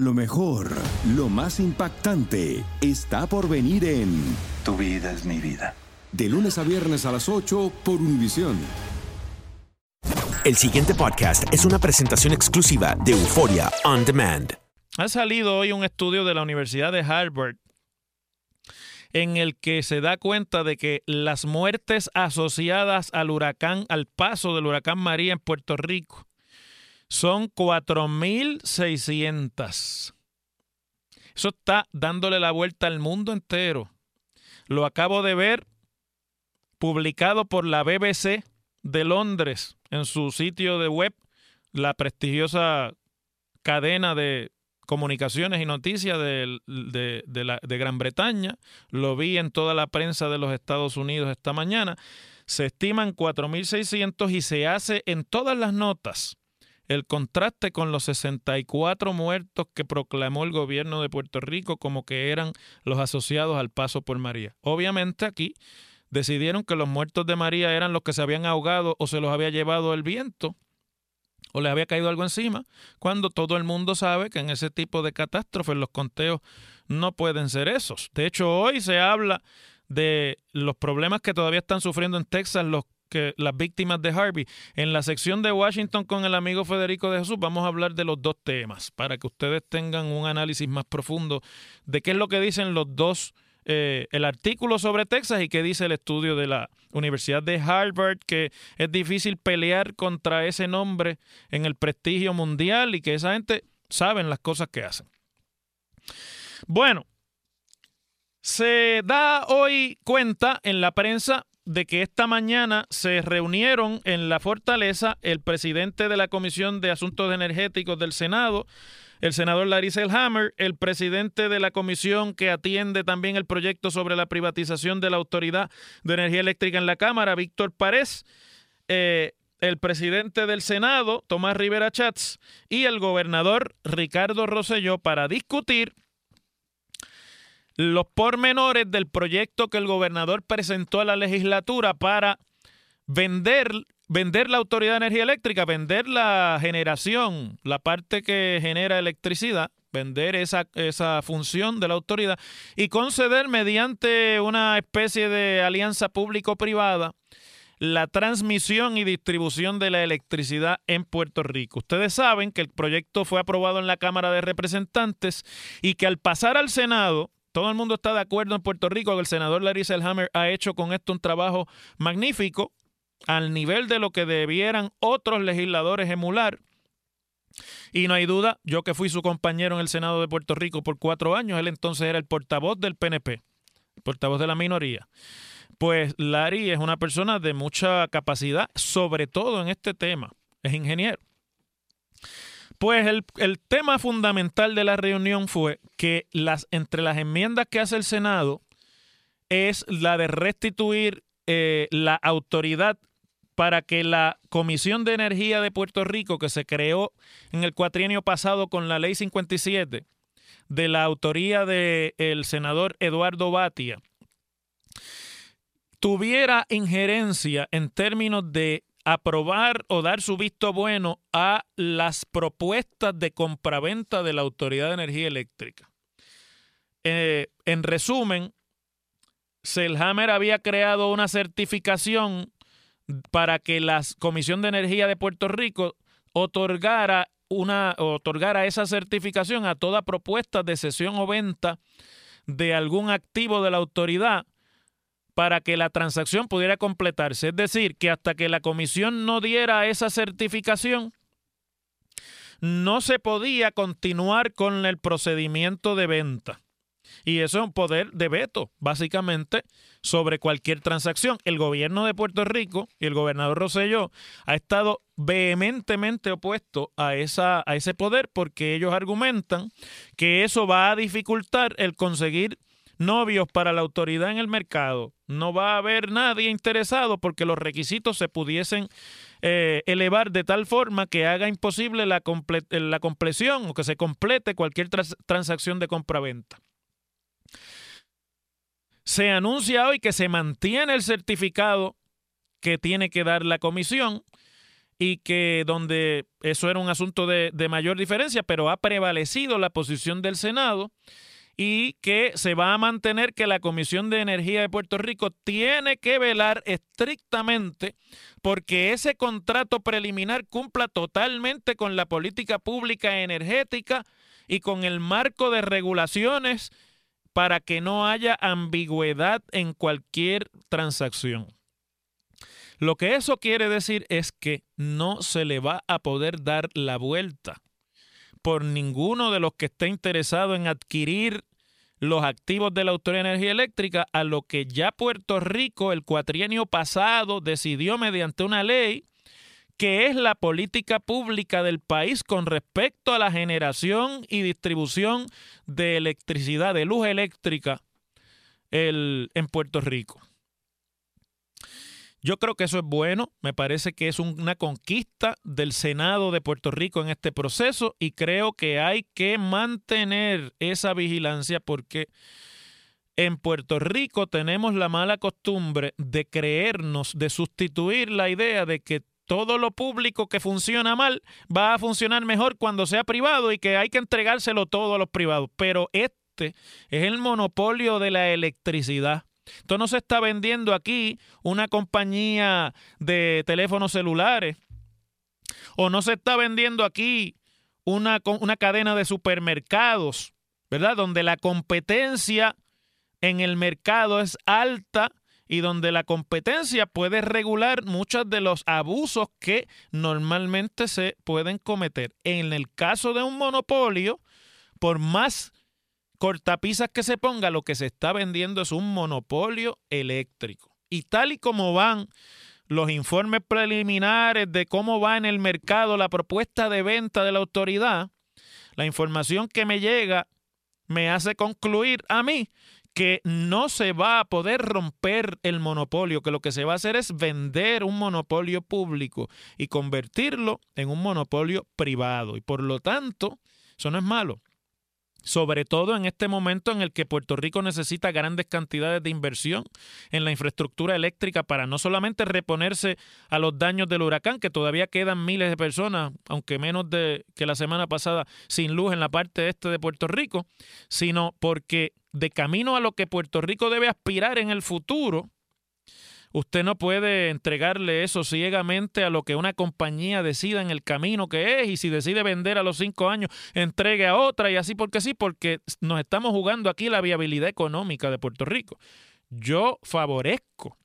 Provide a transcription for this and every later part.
Lo mejor, lo más impactante, está por venir en Tu vida es mi vida. De lunes a viernes a las 8 por Univisión. El siguiente podcast es una presentación exclusiva de Euforia On Demand. Ha salido hoy un estudio de la Universidad de Harvard en el que se da cuenta de que las muertes asociadas al huracán, al paso del huracán María en Puerto Rico, son 4.600. Eso está dándole la vuelta al mundo entero. Lo acabo de ver publicado por la BBC de Londres en su sitio de web, la prestigiosa cadena de comunicaciones y noticias de, de, Gran Bretaña. Lo vi en toda la prensa de los Estados Unidos esta mañana. Se estiman 4.600 y se hace en todas las notas el contraste con los 64 muertos que proclamó el gobierno de Puerto Rico como que eran los asociados al paso por María. Obviamente aquí decidieron que los muertos de María eran los que se habían ahogado o se los había llevado el viento o les había caído algo encima, cuando todo el mundo sabe que en ese tipo de catástrofes los conteos no pueden ser esos. De hecho, hoy se habla de los problemas que todavía están sufriendo en Texas los que las víctimas de Harvey. En la sección de Washington con el amigo Federico de Jesús vamos a hablar de los dos temas para que ustedes tengan un análisis más profundo de qué es lo que dicen los dos, eh, el artículo sobre Texas y qué dice el estudio de la Universidad de Harvard, que es difícil pelear contra ese nombre en el prestigio mundial y que esa gente saben las cosas que hacen. Bueno, se da hoy cuenta en la prensa de que esta mañana se reunieron en la fortaleza el presidente de la Comisión de Asuntos Energéticos del Senado, el senador Larry Selhammer, el presidente de la comisión que atiende también el proyecto sobre la privatización de la Autoridad de Energía Eléctrica en la Cámara, Víctor Párez, eh, el presidente del Senado, Tomás Rivera Chats, y el gobernador Ricardo Rosselló para discutir los pormenores del proyecto que el gobernador presentó a la legislatura para vender, vender la Autoridad de Energía Eléctrica, vender la generación, la parte que genera electricidad, vender esa, esa función de la autoridad y conceder mediante una especie de alianza público-privada la transmisión y distribución de la electricidad en Puerto Rico. Ustedes saben que el proyecto fue aprobado en la Cámara de Representantes y que al pasar al Senado, todo el mundo está de acuerdo en Puerto Rico que el senador Larry Selhammer ha hecho con esto un trabajo magnífico al nivel de lo que debieran otros legisladores emular. Y no hay duda, yo que fui su compañero en el Senado de Puerto Rico por cuatro años, él entonces era el portavoz del PNP, portavoz de la minoría. Pues Larry es una persona de mucha capacidad, sobre todo en este tema, es ingeniero. Pues el, tema fundamental de la reunión fue que las, entre las enmiendas que hace el Senado es la de restituir eh, la autoridad para que la Comisión de Energía de Puerto Rico, que se creó en el cuatrienio pasado con la Ley 57, de la autoría del senador Eduardo Batia, tuviera injerencia en términos de aprobar o dar su visto bueno a las propuestas de compraventa de la Autoridad de Energía Eléctrica. Eh, en resumen, Selhammer había creado una certificación para que la Comisión de Energía de Puerto Rico otorgara una otorgara esa certificación a toda propuesta de cesión o venta de algún activo de la autoridad para que la transacción pudiera completarse. Es decir, que hasta que la comisión no diera esa certificación, no se podía continuar con el procedimiento de venta. Y eso es un poder de veto, básicamente, sobre cualquier transacción. El gobierno de Puerto Rico y el gobernador Rosselló ha estado vehementemente opuesto a, esa, a ese poder porque ellos argumentan que eso va a dificultar el conseguir novios para la autoridad en el mercado. No va a haber nadie interesado porque los requisitos se pudiesen eh, elevar de tal forma que haga imposible la, la compleción o que se complete cualquier transacción de compraventa. Se anuncia hoy que se mantiene el certificado que tiene que dar la comisión y que donde eso era un asunto de, de mayor diferencia, pero ha prevalecido la posición del Senado y que se va a mantener que la Comisión de Energía de Puerto Rico tiene que velar estrictamente porque ese contrato preliminar cumpla totalmente con la política pública energética y con el marco de regulaciones para que no haya ambigüedad en cualquier transacción. Lo que eso quiere decir es que no se le va a poder dar la vuelta por ninguno de los que esté interesado en adquirir los activos de la Autoridad de Energía Eléctrica a lo que ya Puerto Rico el cuatrienio pasado decidió mediante una ley que es la política pública del país con respecto a la generación y distribución de electricidad, de luz eléctrica en Puerto Rico. Yo creo que eso es bueno, me parece que es una conquista del Senado de Puerto Rico en este proceso y creo que hay que mantener esa vigilancia porque en Puerto Rico tenemos la mala costumbre de creernos, de sustituir la idea de que todo lo público que funciona mal va a funcionar mejor cuando sea privado y que hay que entregárselo todo a los privados. Pero este es el monopolio de la electricidad esto no se está vendiendo aquí una compañía de teléfonos celulares o no se está vendiendo aquí una, una cadena de supermercados, ¿verdad? Donde la competencia en el mercado es alta y donde la competencia puede regular muchos de los abusos que normalmente se pueden cometer. En el caso de un monopolio, por más cortapisas que se ponga, lo que se está vendiendo es un monopolio eléctrico. Y tal y como van los informes preliminares de cómo va en el mercado la propuesta de venta de la autoridad, la información que me llega me hace concluir a mí que no se va a poder romper el monopolio, que lo que se va a hacer es vender un monopolio público y convertirlo en un monopolio privado. Y por lo tanto, eso no es malo sobre todo en este momento en el que Puerto Rico necesita grandes cantidades de inversión en la infraestructura eléctrica para no solamente reponerse a los daños del huracán, que todavía quedan miles de personas, aunque menos de que la semana pasada, sin luz en la parte este de Puerto Rico, sino porque de camino a lo que Puerto Rico debe aspirar en el futuro, Usted no puede entregarle eso ciegamente a lo que una compañía decida en el camino que es y si decide vender a los cinco años, entregue a otra y así porque sí, porque nos estamos jugando aquí la viabilidad económica de Puerto Rico. Yo favorezco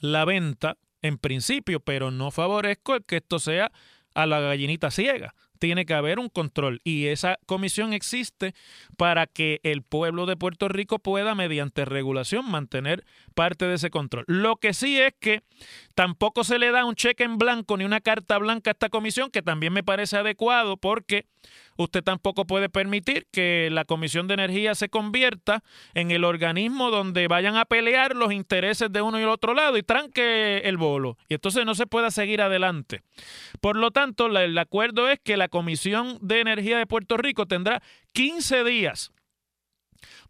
la venta en principio, pero no favorezco el que esto sea a la gallinita ciega tiene que haber un control y esa comisión existe para que el pueblo de Puerto Rico pueda, mediante regulación, mantener parte de ese control. Lo que sí es que tampoco se le da un cheque en blanco ni una carta blanca a esta comisión, que también me parece adecuado porque usted tampoco puede permitir que la Comisión de Energía se convierta en el organismo donde vayan a pelear los intereses de uno y el otro lado y tranque el bolo. Y entonces no se pueda seguir adelante. Por lo tanto, el acuerdo es que la Comisión de Energía de Puerto Rico tendrá 15 días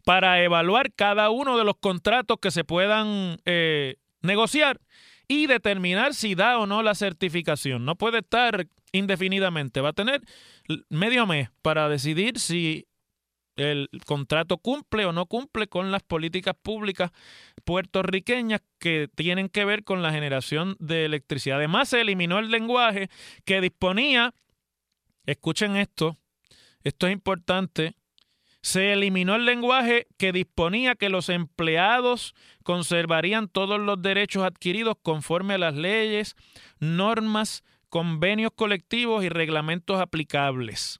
para evaluar cada uno de los contratos que se puedan eh, negociar y determinar si da o no la certificación. No puede estar indefinidamente, va a tener medio mes para decidir si el contrato cumple o no cumple con las políticas públicas puertorriqueñas que tienen que ver con la generación de electricidad. Además, se eliminó el lenguaje que disponía, escuchen esto, esto es importante, se eliminó el lenguaje que disponía que los empleados conservarían todos los derechos adquiridos conforme a las leyes, normas, convenios colectivos y reglamentos aplicables.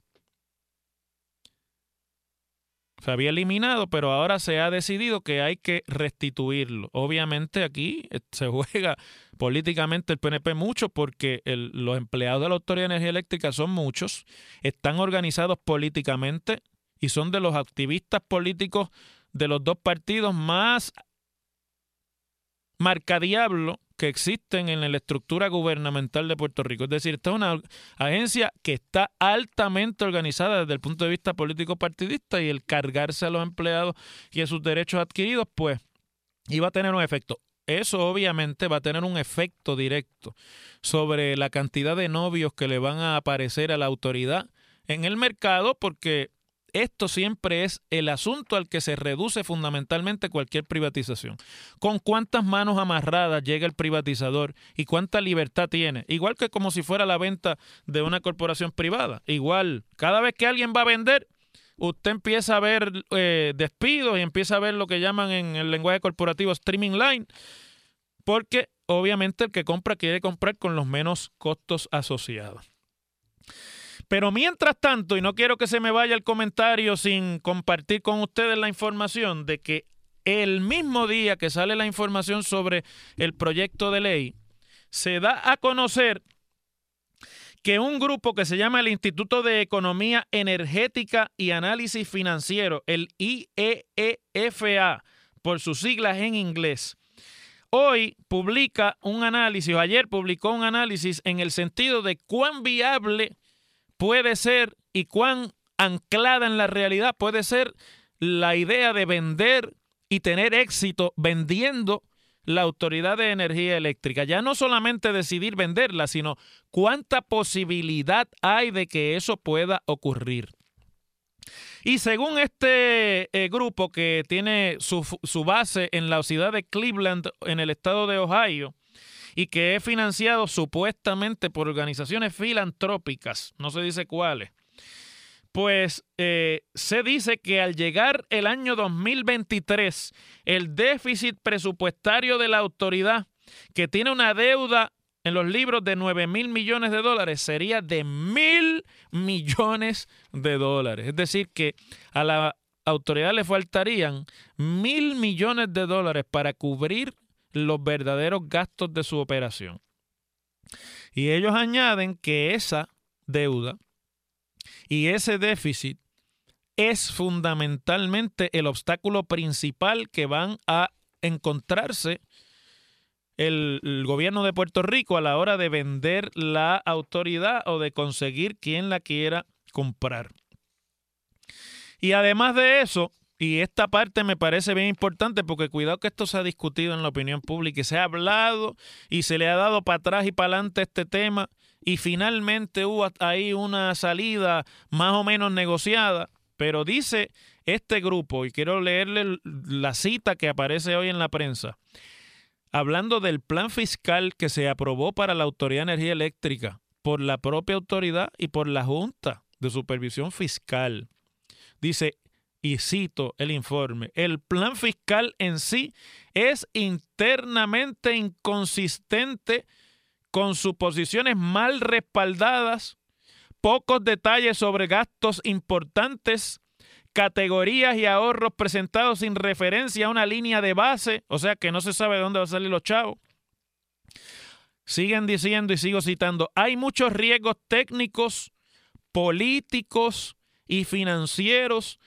Se había eliminado, pero ahora se ha decidido que hay que restituirlo. Obviamente aquí eh, se juega políticamente el PNP mucho porque los empleados de la Autoridad de Energía Eléctrica son muchos, están organizados políticamente y son de los activistas políticos de los dos partidos más marcadiablo que existen en la estructura gubernamental de Puerto Rico. Es decir, esta es una agencia que está altamente organizada desde el punto de vista político partidista y el cargarse a los empleados y a sus derechos adquiridos, pues iba a tener un efecto. eso obviamente va a tener un efecto directo sobre la cantidad de novios que le van a aparecer a la autoridad en el mercado porque esto siempre es el asunto al que se reduce fundamentalmente cualquier privatización. Con cuántas manos amarradas llega el privatizador y cuánta libertad tiene. Igual que como si fuera la venta de una corporación privada. Igual, cada vez que alguien va a vender, usted empieza a ver eh, despidos y empieza a ver lo que llaman en el lenguaje corporativo streaming line, porque obviamente el que compra quiere comprar con los menos costos asociados. Pero mientras tanto, y no quiero que se me vaya el comentario sin compartir con ustedes la información de que el mismo día que sale la información sobre el proyecto de ley, se da a conocer que un grupo que se llama el Instituto de Economía Energética y Análisis Financiero, el IEEFA, por sus siglas en inglés, hoy publica un análisis, o ayer publicó un análisis en el sentido de cuán viable puede ser y cuán anclada en la realidad puede ser la idea de vender y tener éxito vendiendo la Autoridad de Energía Eléctrica. Ya no solamente decidir venderla, sino cuánta posibilidad hay de que eso pueda ocurrir. Y según este eh, grupo que tiene su, su base en la ciudad de Cleveland, en el estado de Ohio, y que es financiado supuestamente por organizaciones filantrópicas, no se dice cuáles, pues eh, se dice que al llegar el año 2023, el déficit presupuestario de la autoridad, que tiene una deuda en los libros de 9 mil millones de dólares, sería de mil millones de dólares. Es decir, que a la autoridad le faltarían mil millones de dólares para cubrir los verdaderos gastos de su operación. Y ellos añaden que esa deuda y ese déficit es fundamentalmente el obstáculo principal que van a encontrarse el, gobierno de Puerto Rico a la hora de vender la autoridad o de conseguir quien la quiera comprar. Y además de eso, y esta parte me parece bien importante porque cuidado que esto se ha discutido en la opinión pública y se ha hablado y se le ha dado para atrás y para adelante este tema y finalmente hubo ahí una salida más o menos negociada, pero dice este grupo, y quiero leerle la cita que aparece hoy en la prensa, hablando del plan fiscal que se aprobó para la Autoridad de Energía Eléctrica por la propia autoridad y por la Junta de Supervisión Fiscal. Dice, y cito el informe, el plan fiscal en sí es internamente inconsistente con suposiciones mal respaldadas, pocos detalles sobre gastos importantes, categorías y ahorros presentados sin referencia a una línea de base, o sea que no se sabe de dónde va a salir los chavos. Siguen diciendo y sigo citando, hay muchos riesgos técnicos, políticos y financieros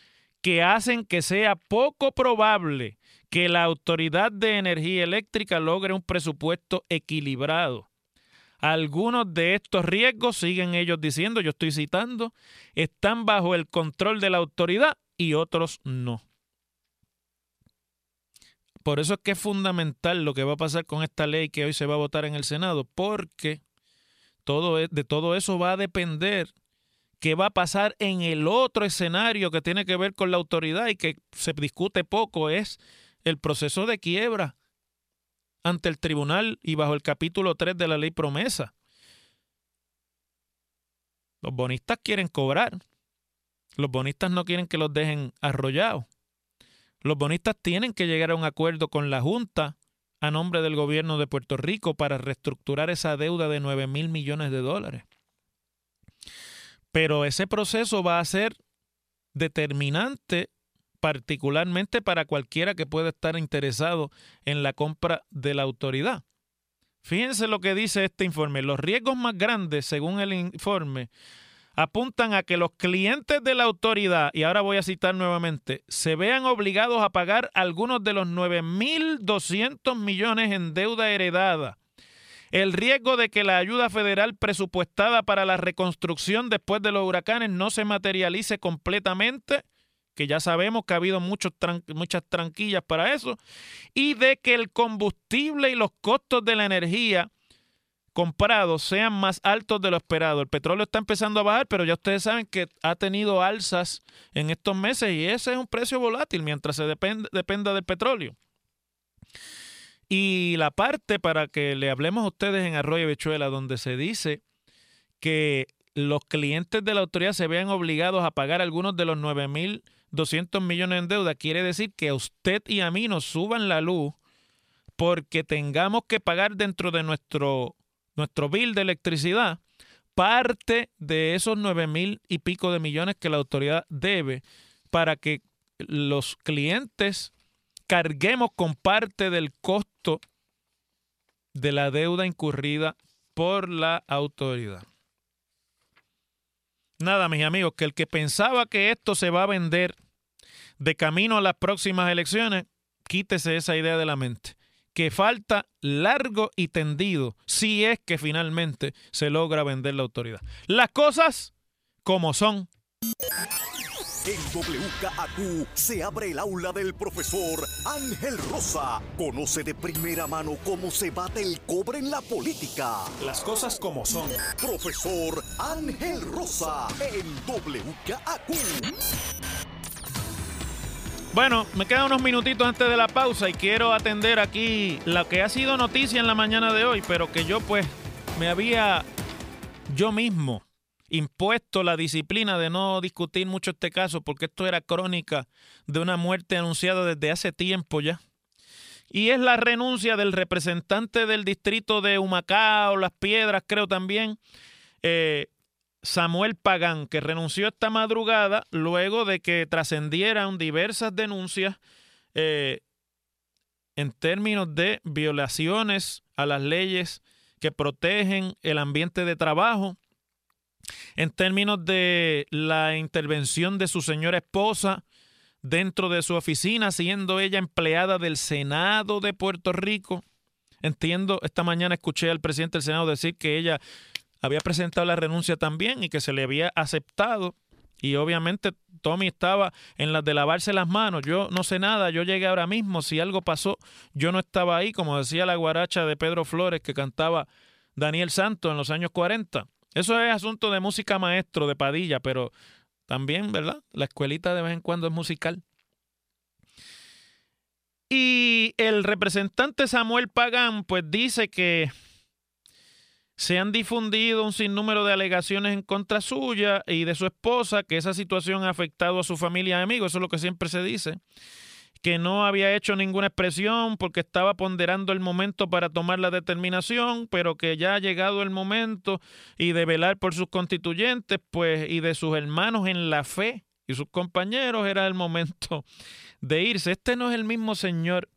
que hacen que sea poco probable que la Autoridad de Energía Eléctrica logre un presupuesto equilibrado. Algunos de estos riesgos, siguen ellos diciendo, yo estoy citando, están bajo el control de la autoridad y otros no. Por eso es que es fundamental lo que va a pasar con esta ley que hoy se va a votar en el Senado, porque todo, e, de todo eso va a depender qué va a pasar en el otro escenario que tiene que ver con la autoridad y que se discute poco, es el proceso de quiebra ante el tribunal y bajo el capítulo 3 de la ley promesa. Los bonistas quieren cobrar. Los bonistas no quieren que los dejen arrollados. Los bonistas tienen que llegar a un acuerdo con la Junta a nombre del gobierno de Puerto Rico para reestructurar esa deuda de 9 mil millones de dólares. Pero ese proceso va a ser determinante particularmente para cualquiera que pueda estar interesado en la compra de la autoridad. Fíjense lo que dice este informe. Los riesgos más grandes, según el informe, apuntan a que los clientes de la autoridad, y ahora voy a citar nuevamente, se vean obligados a pagar algunos de los 9.200 millones en deuda heredada. El riesgo de que la ayuda federal presupuestada para la reconstrucción después de los huracanes no se materialice completamente que ya sabemos que ha habido muchas tranquillas para eso, y de que el combustible y los costos de la energía comprados sean más altos de lo esperado. El petróleo está empezando a bajar, pero ya ustedes saben que ha tenido alzas en estos meses y ese es un precio volátil mientras se dependa del petróleo. Y la parte para que le hablemos a ustedes en Arroyo Bechuela, donde se dice que los clientes de la autoridad se vean obligados a pagar algunos de los 9.200 millones en deuda, quiere decir que a usted y a mí nos suban la luz porque tengamos que pagar dentro de nuestro, nuestro bill de electricidad parte de esos nueve mil y pico de millones que la autoridad debe para que los clientes carguemos con parte del costo de la deuda incurrida por la autoridad. Nada, mis amigos, que el que pensaba que esto se va a vender de camino a las próximas elecciones, quítese esa idea de la mente. Que falta largo y tendido si es que finalmente se logra vender la autoridad. Las cosas como son. En WKAQ se abre el aula del profesor Ángel Rosa. Conoce de primera mano cómo se bate el cobre en la política. Las cosas como son. Profesor Ángel Rosa en WKAQ. Bueno, me quedan unos minutitos antes de la pausa y quiero atender aquí lo que ha sido noticia en la mañana de hoy, pero que yo pues me había yo mismo impuesto la disciplina de no discutir mucho este caso porque esto era crónica de una muerte anunciada desde hace tiempo ya. Y es la renuncia del representante del distrito de Humacao, Las Piedras, creo también, eh, Samuel Pagán, que renunció esta madrugada luego de que trascendieran diversas denuncias eh, en términos de violaciones a las leyes que protegen el ambiente de trabajo en términos de la intervención de su señora esposa dentro de su oficina, siendo ella empleada del Senado de Puerto Rico. Entiendo, esta mañana escuché al presidente del Senado decir que ella había presentado la renuncia también y que se le había aceptado. Y obviamente Tommy estaba en las de lavarse las manos. Yo no sé nada, yo llegué ahora mismo. Si algo pasó, yo no estaba ahí, como decía la guaracha de Pedro Flores que cantaba Daniel Santos en los años 40. Eso es asunto de música maestro, de Padilla, pero también, ¿verdad? La escuelita de vez en cuando es musical. Y el representante Samuel Pagán, pues dice que se han difundido un sinnúmero de alegaciones en contra suya y de su esposa, que esa situación ha afectado a su familia y amigos, eso es lo que siempre se dice que no había hecho ninguna expresión porque estaba ponderando el momento para tomar la determinación, pero que ya ha llegado el momento y de velar por sus constituyentes, pues, y de sus hermanos en la fe y sus compañeros, era el momento de irse. Este no es el mismo señor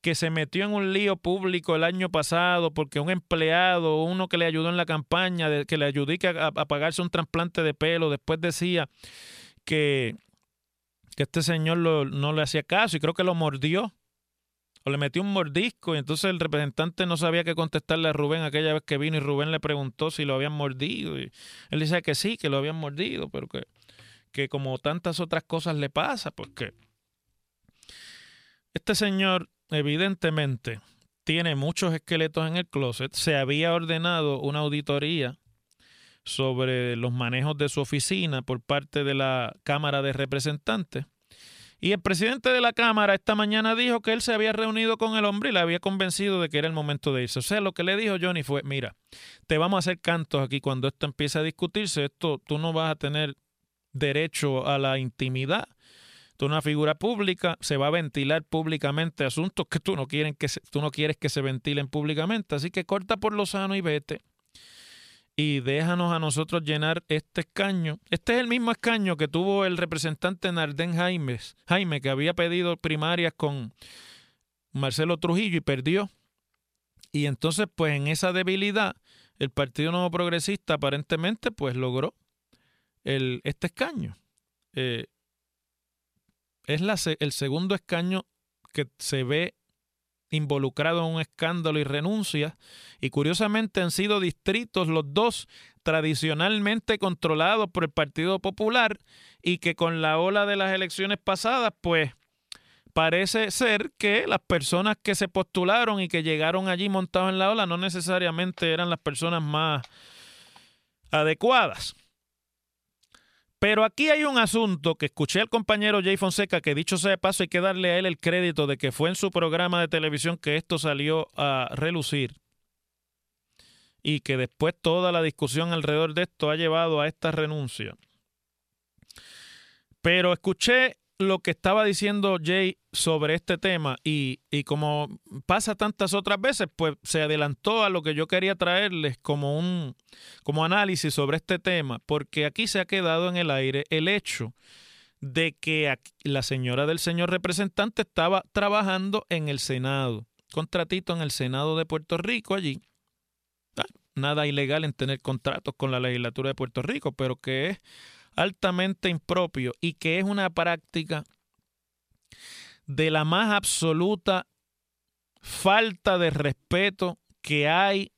que se metió en un lío público el año pasado porque un empleado, uno que le ayudó en la campaña, que le ayudó a, a pagarse un trasplante de pelo, después decía que que este señor no le hacía caso y creo que lo mordió. O le metió un mordisco y entonces el representante no sabía qué contestarle a Rubén aquella vez que vino y Rubén le preguntó si lo habían mordido y él dice que sí, que lo habían mordido, pero que, que como tantas otras cosas le pasa, porque este señor evidentemente tiene muchos esqueletos en el closet, se había ordenado una auditoría sobre los manejos de su oficina por parte de la Cámara de Representantes. Y el presidente de la Cámara esta mañana dijo que él se había reunido con el hombre y le había convencido de que era el momento de irse. O sea, lo que le dijo Johnny fue, mira, te vamos a hacer cantos aquí cuando esto empiece a discutirse. Esto, tú no vas a tener derecho a la intimidad. Tú una figura pública, se va a ventilar públicamente asuntos que tú no, quieren que tú no quieres que se ventilen públicamente. Así que corta por lo sano y vete y déjanos a nosotros llenar este escaño. Este es el mismo escaño que tuvo el representante Nardén Jaimes, Jaime, que había pedido primarias con Marcelo Trujillo y perdió. Y entonces, pues en esa debilidad, el Partido Nuevo Progresista aparentemente pues logró el, este escaño. Eh, es el segundo escaño que se ve involucrado en un escándalo y renuncia, y curiosamente han sido distritos los dos tradicionalmente controlados por el Partido Popular y que con la ola de las elecciones pasadas, pues parece ser que las personas que se postularon y que llegaron allí montados en la ola no necesariamente eran las personas más adecuadas. Pero aquí hay un asunto que escuché al compañero Jay Fonseca, que dicho sea de paso, hay que darle a él el crédito de que fue en su programa de televisión que esto salió a relucir. Y que después toda la discusión alrededor de esto ha llevado a esta renuncia. Pero escuché lo que estaba diciendo Jay sobre este tema y, como pasa tantas otras veces, pues se adelantó a lo que yo quería traerles como un como análisis sobre este tema, porque aquí se ha quedado en el aire el hecho de que la señora del señor representante estaba trabajando en el Senado, contratito en el Senado de Puerto Rico allí. Ah, nada ilegal en tener contratos con la legislatura de Puerto Rico, pero que es altamente impropio y que es una práctica de la más absoluta falta de respeto que hay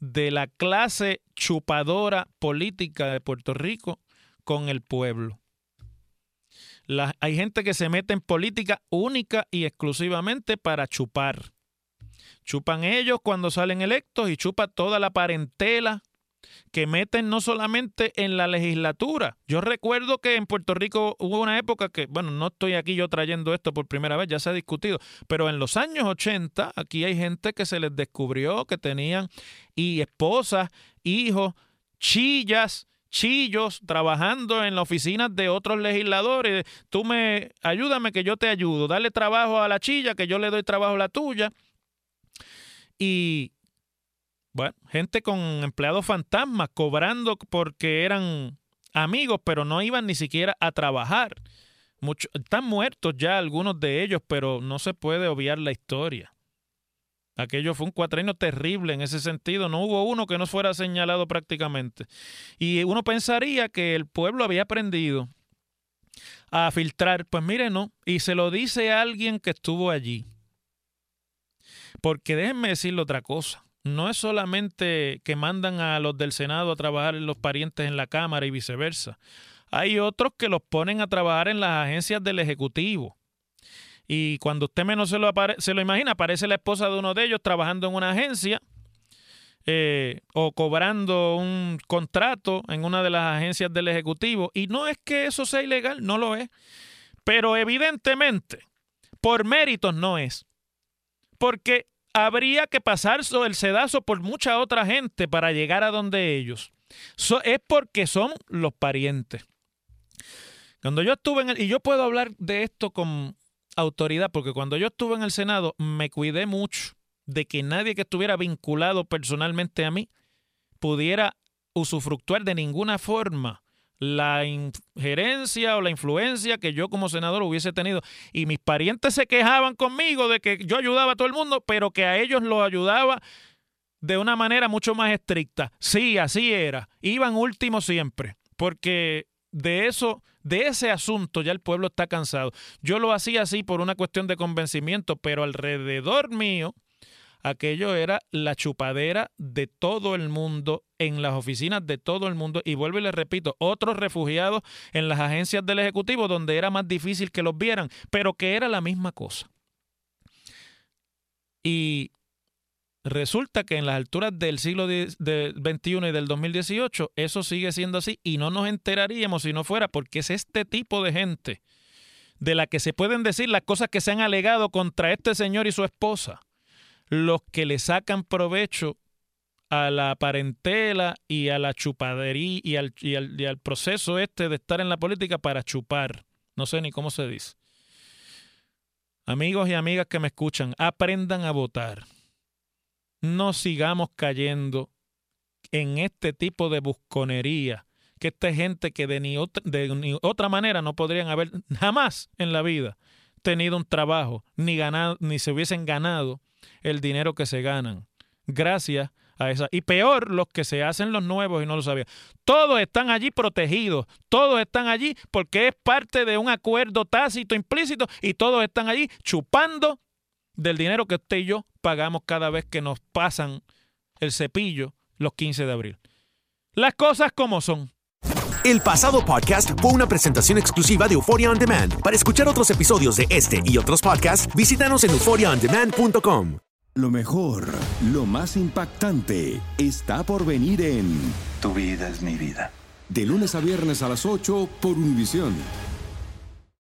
de la clase chupadora política de Puerto Rico con el pueblo. hay gente que se mete en política única y exclusivamente para chupar. Chupan ellos cuando salen electos y chupa toda la parentela que meten no solamente en la legislatura. Yo recuerdo que en Puerto Rico hubo una época que, bueno, no estoy aquí yo trayendo esto por primera vez, ya se ha discutido, pero en los años 80 aquí hay gente que se les descubrió que tenían y esposas, hijos, chillas, chillos trabajando en la oficina de otros legisladores. Tú me ayúdame que yo te ayudo. Dale trabajo a la chilla que yo le doy trabajo a la tuya. Y bueno, gente con empleados fantasmas cobrando porque eran amigos, pero no iban ni siquiera a trabajar. están muertos ya algunos de ellos, pero no se puede obviar la historia. Aquello fue un cuatrino terrible en ese sentido. No hubo uno que no fuera señalado prácticamente. Y uno pensaría que el pueblo había aprendido a filtrar. Pues mire, no. Y se lo dice alguien que estuvo allí. Porque déjenme decirle otra cosa no es solamente que mandan a los del Senado a trabajar los parientes en la Cámara y viceversa. Hay otros que los ponen a trabajar en las agencias del Ejecutivo. Y cuando usted menos se lo, se lo imagina, aparece la esposa de uno de ellos trabajando en una agencia eh, o cobrando un contrato en una de las agencias del Ejecutivo. Y no es que eso sea ilegal, no lo es. Pero evidentemente, por méritos no es. Porque habría que pasar el sedazo por mucha otra gente para llegar a donde ellos. es porque son los parientes. Cuando yo estuve en el, y yo puedo hablar de esto con autoridad, porque cuando yo estuve en el Senado me cuidé mucho de que nadie que estuviera vinculado personalmente a mí pudiera usufructuar de ninguna forma la injerencia o la influencia que yo como senador hubiese tenido. Y mis parientes se quejaban conmigo de que yo ayudaba a todo el mundo, pero que a ellos lo ayudaba de una manera mucho más estricta. Sí, así era. Iban último siempre, porque de eso, de ese asunto ya el pueblo está cansado. Yo lo hacía así por una cuestión de convencimiento, pero alrededor mío aquello era la chupadera de todo el mundo, en las oficinas de todo el mundo. Y vuelvo y les repito, otros refugiados en las agencias del Ejecutivo donde era más difícil que los vieran, pero que era la misma cosa. Y resulta que en las alturas del siglo XXI y del 2018 eso sigue siendo así y no nos enteraríamos si no fuera porque es este tipo de gente de la que se pueden decir las cosas que se han alegado contra este señor y su esposa los que le sacan provecho a la parentela y a la chupadería y al, y al, proceso este de estar en la política para chupar. No sé ni cómo se dice. Amigos y amigas que me escuchan, aprendan a votar. No sigamos cayendo en este tipo de busconería, que esta gente que de ni, otra, de ni otra manera no podrían haber jamás en la vida tenido un trabajo, ni ganado, ni se hubiesen ganado el dinero que se ganan. Gracias a esa. Y peor, los que se hacen los nuevos y no lo sabían. Todos están allí protegidos. Todos están allí porque es parte de un acuerdo tácito, implícito. Y todos están allí chupando del dinero que usted y yo pagamos cada vez que nos pasan el cepillo los 15 de abril. Las cosas como son. El pasado podcast fue una presentación exclusiva de Euphoria On Demand. Para escuchar otros episodios de este y otros podcasts, visítanos en euphoriaondemand.com. Lo mejor, lo más impactante, está por venir en Tu vida es mi vida. De lunes a viernes a las 8 por Univisión.